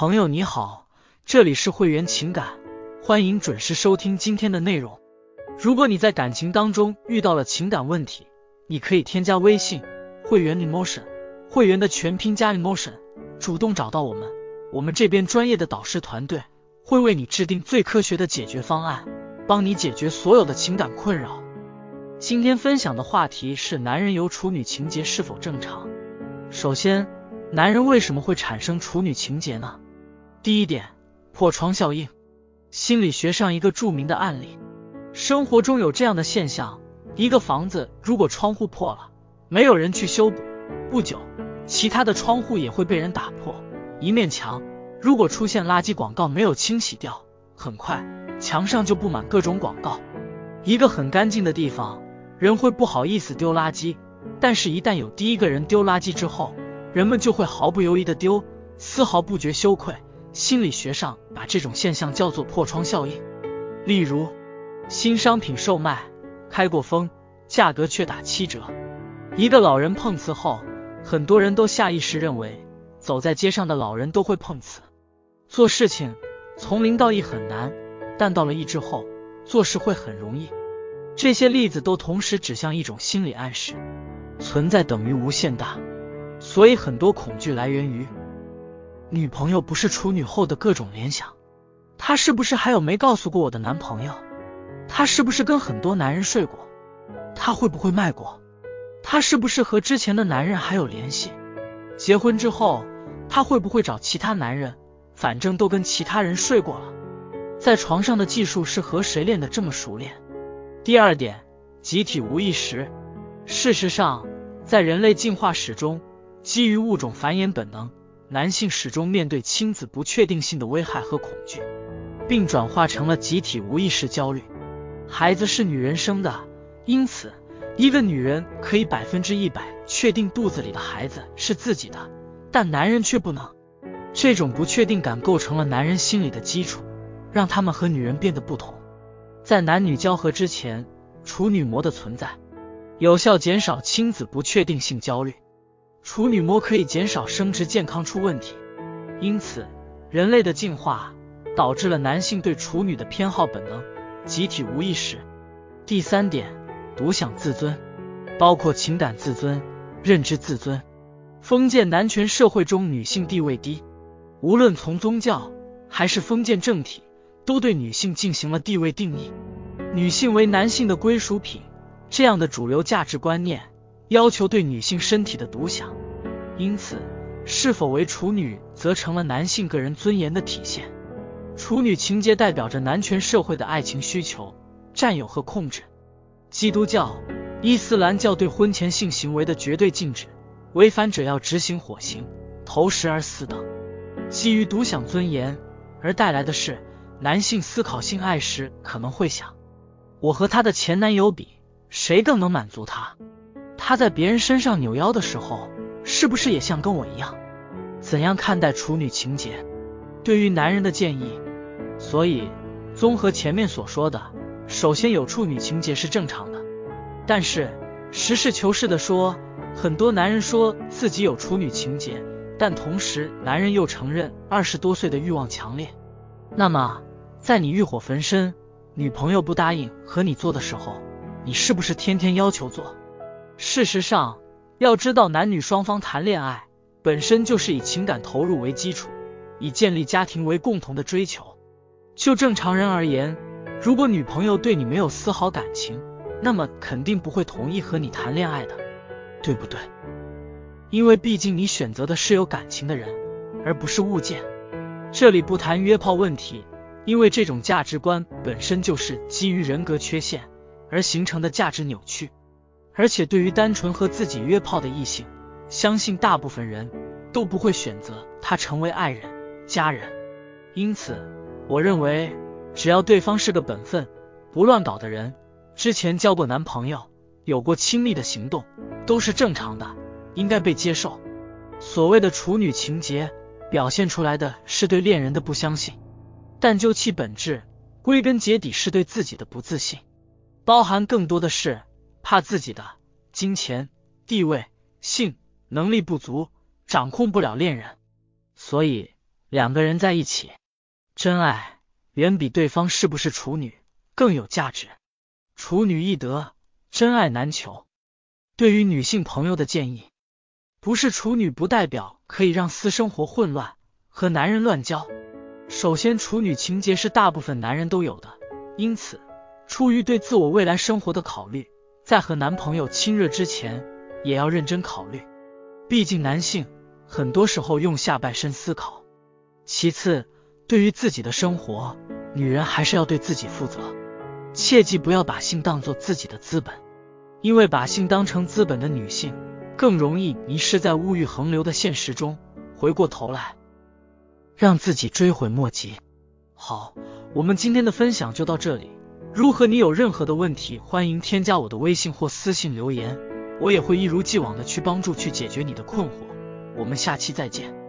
朋友你好，这里是会员情感，欢迎准时收听今天的内容。如果你在感情当中遇到了情感问题，你可以添加微信会员 emotion，会员的全拼加 emotion，主动找到我们，我们这边专业的导师团队会为你制定最科学的解决方案，帮你解决所有的情感困扰。今天分享的话题是男人有处女情节是否正常？首先，男人为什么会产生处女情节呢？第一点，破窗效应。心理学上一个著名的案例，生活中有这样的现象：一个房子如果窗户破了，没有人去修补，不久，其他的窗户也会被人打破。一面墙如果出现垃圾广告没有清洗掉，很快墙上就布满各种广告。一个很干净的地方，人会不好意思丢垃圾，但是，一旦有第一个人丢垃圾之后，人们就会毫不犹豫的丢，丝毫不觉羞愧。心理学上把这种现象叫做破窗效应。例如，新商品售卖，开过封，价格却打七折。一个老人碰瓷后，很多人都下意识认为，走在街上的老人都会碰瓷。做事情从零到一很难，但到了一之后，做事会很容易。这些例子都同时指向一种心理暗示：存在等于无限大。所以很多恐惧来源于。女朋友不是处女后的各种联想，她是不是还有没告诉过我的男朋友？她是不是跟很多男人睡过？她会不会卖过？她是不是和之前的男人还有联系？结婚之后，她会不会找其他男人？反正都跟其他人睡过了，在床上的技术是和谁练的这么熟练？第二点，集体无意识。事实上，在人类进化史中，基于物种繁衍本能。男性始终面对亲子不确定性的危害和恐惧，并转化成了集体无意识焦虑。孩子是女人生的，因此一个女人可以百分之一百确定肚子里的孩子是自己的，但男人却不能。这种不确定感构成了男人心理的基础，让他们和女人变得不同。在男女交合之前，处女膜的存在有效减少亲子不确定性焦虑。处女膜可以减少生殖健康出问题，因此人类的进化导致了男性对处女的偏好本能，集体无意识。第三点，独享自尊，包括情感自尊、认知自尊。封建男权社会中女性地位低，无论从宗教还是封建政体，都对女性进行了地位定义，女性为男性的归属品，这样的主流价值观念。要求对女性身体的独享，因此是否为处女则成了男性个人尊严的体现。处女情节代表着男权社会的爱情需求、占有和控制。基督教、伊斯兰教对婚前性行为的绝对禁止，违反者要执行火刑、投石而死等。基于独享尊严而带来的是，男性思考性爱时可能会想：我和他的前男友比，谁更能满足他？他在别人身上扭腰的时候，是不是也像跟我一样？怎样看待处女情节？对于男人的建议。所以，综合前面所说的，首先有处女情节是正常的。但是，实事求是的说，很多男人说自己有处女情节，但同时男人又承认二十多岁的欲望强烈。那么，在你欲火焚身，女朋友不答应和你做的时候，你是不是天天要求做？事实上，要知道，男女双方谈恋爱本身就是以情感投入为基础，以建立家庭为共同的追求。就正常人而言，如果女朋友对你没有丝毫感情，那么肯定不会同意和你谈恋爱的，对不对？因为毕竟你选择的是有感情的人，而不是物件。这里不谈约炮问题，因为这种价值观本身就是基于人格缺陷而形成的价值扭曲。而且，对于单纯和自己约炮的异性，相信大部分人都不会选择他成为爱人、家人。因此，我认为只要对方是个本分、不乱搞的人，之前交过男朋友，有过亲密的行动，都是正常的，应该被接受。所谓的处女情节，表现出来的是对恋人的不相信，但就其本质，归根结底是对自己的不自信，包含更多的是。怕自己的金钱、地位、性能力不足，掌控不了恋人，所以两个人在一起，真爱远比对方是不是处女更有价值。处女易得，真爱难求。对于女性朋友的建议，不是处女不代表可以让私生活混乱，和男人乱交。首先，处女情节是大部分男人都有的，因此出于对自我未来生活的考虑，在和男朋友亲热之前，也要认真考虑。毕竟男性很多时候用下半身思考。其次，对于自己的生活，女人还是要对自己负责，切记不要把性当做自己的资本，因为把性当成资本的女性，更容易迷失在物欲横流的现实中，回过头来让自己追悔莫及。好，我们今天的分享就到这里。如何你有任何的问题，欢迎添加我的微信或私信留言，我也会一如既往的去帮助去解决你的困惑。我们下期再见。